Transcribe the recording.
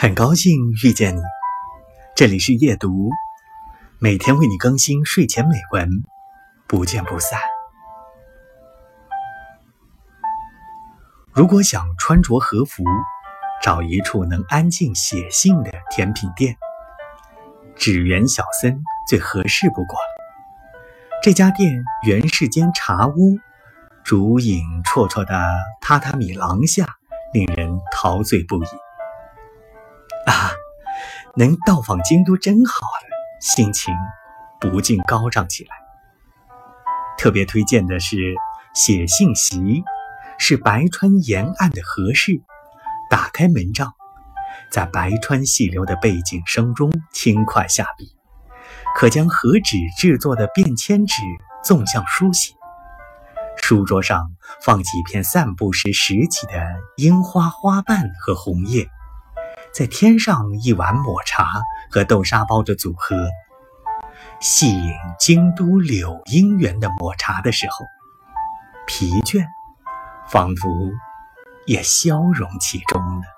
很高兴遇见你，这里是夜读，每天为你更新睡前美文，不见不散。如果想穿着和服，找一处能安静写信的甜品店，纸园小森最合适不过。这家店原是间茶屋，竹影绰绰的榻榻米廊下，令人陶醉不已。能到访京都真好了，心情不禁高涨起来。特别推荐的是写信席，是白川沿岸的和室，打开门帐，在白川细流的背景声中轻快下笔。可将和纸制作的便签纸纵向书写，书桌上放几片散步时拾起的樱花花瓣和红叶，再添上一碗抹茶和豆沙包的组合，细饮京都柳荫园的抹茶的时候，疲倦仿佛也消融其中了。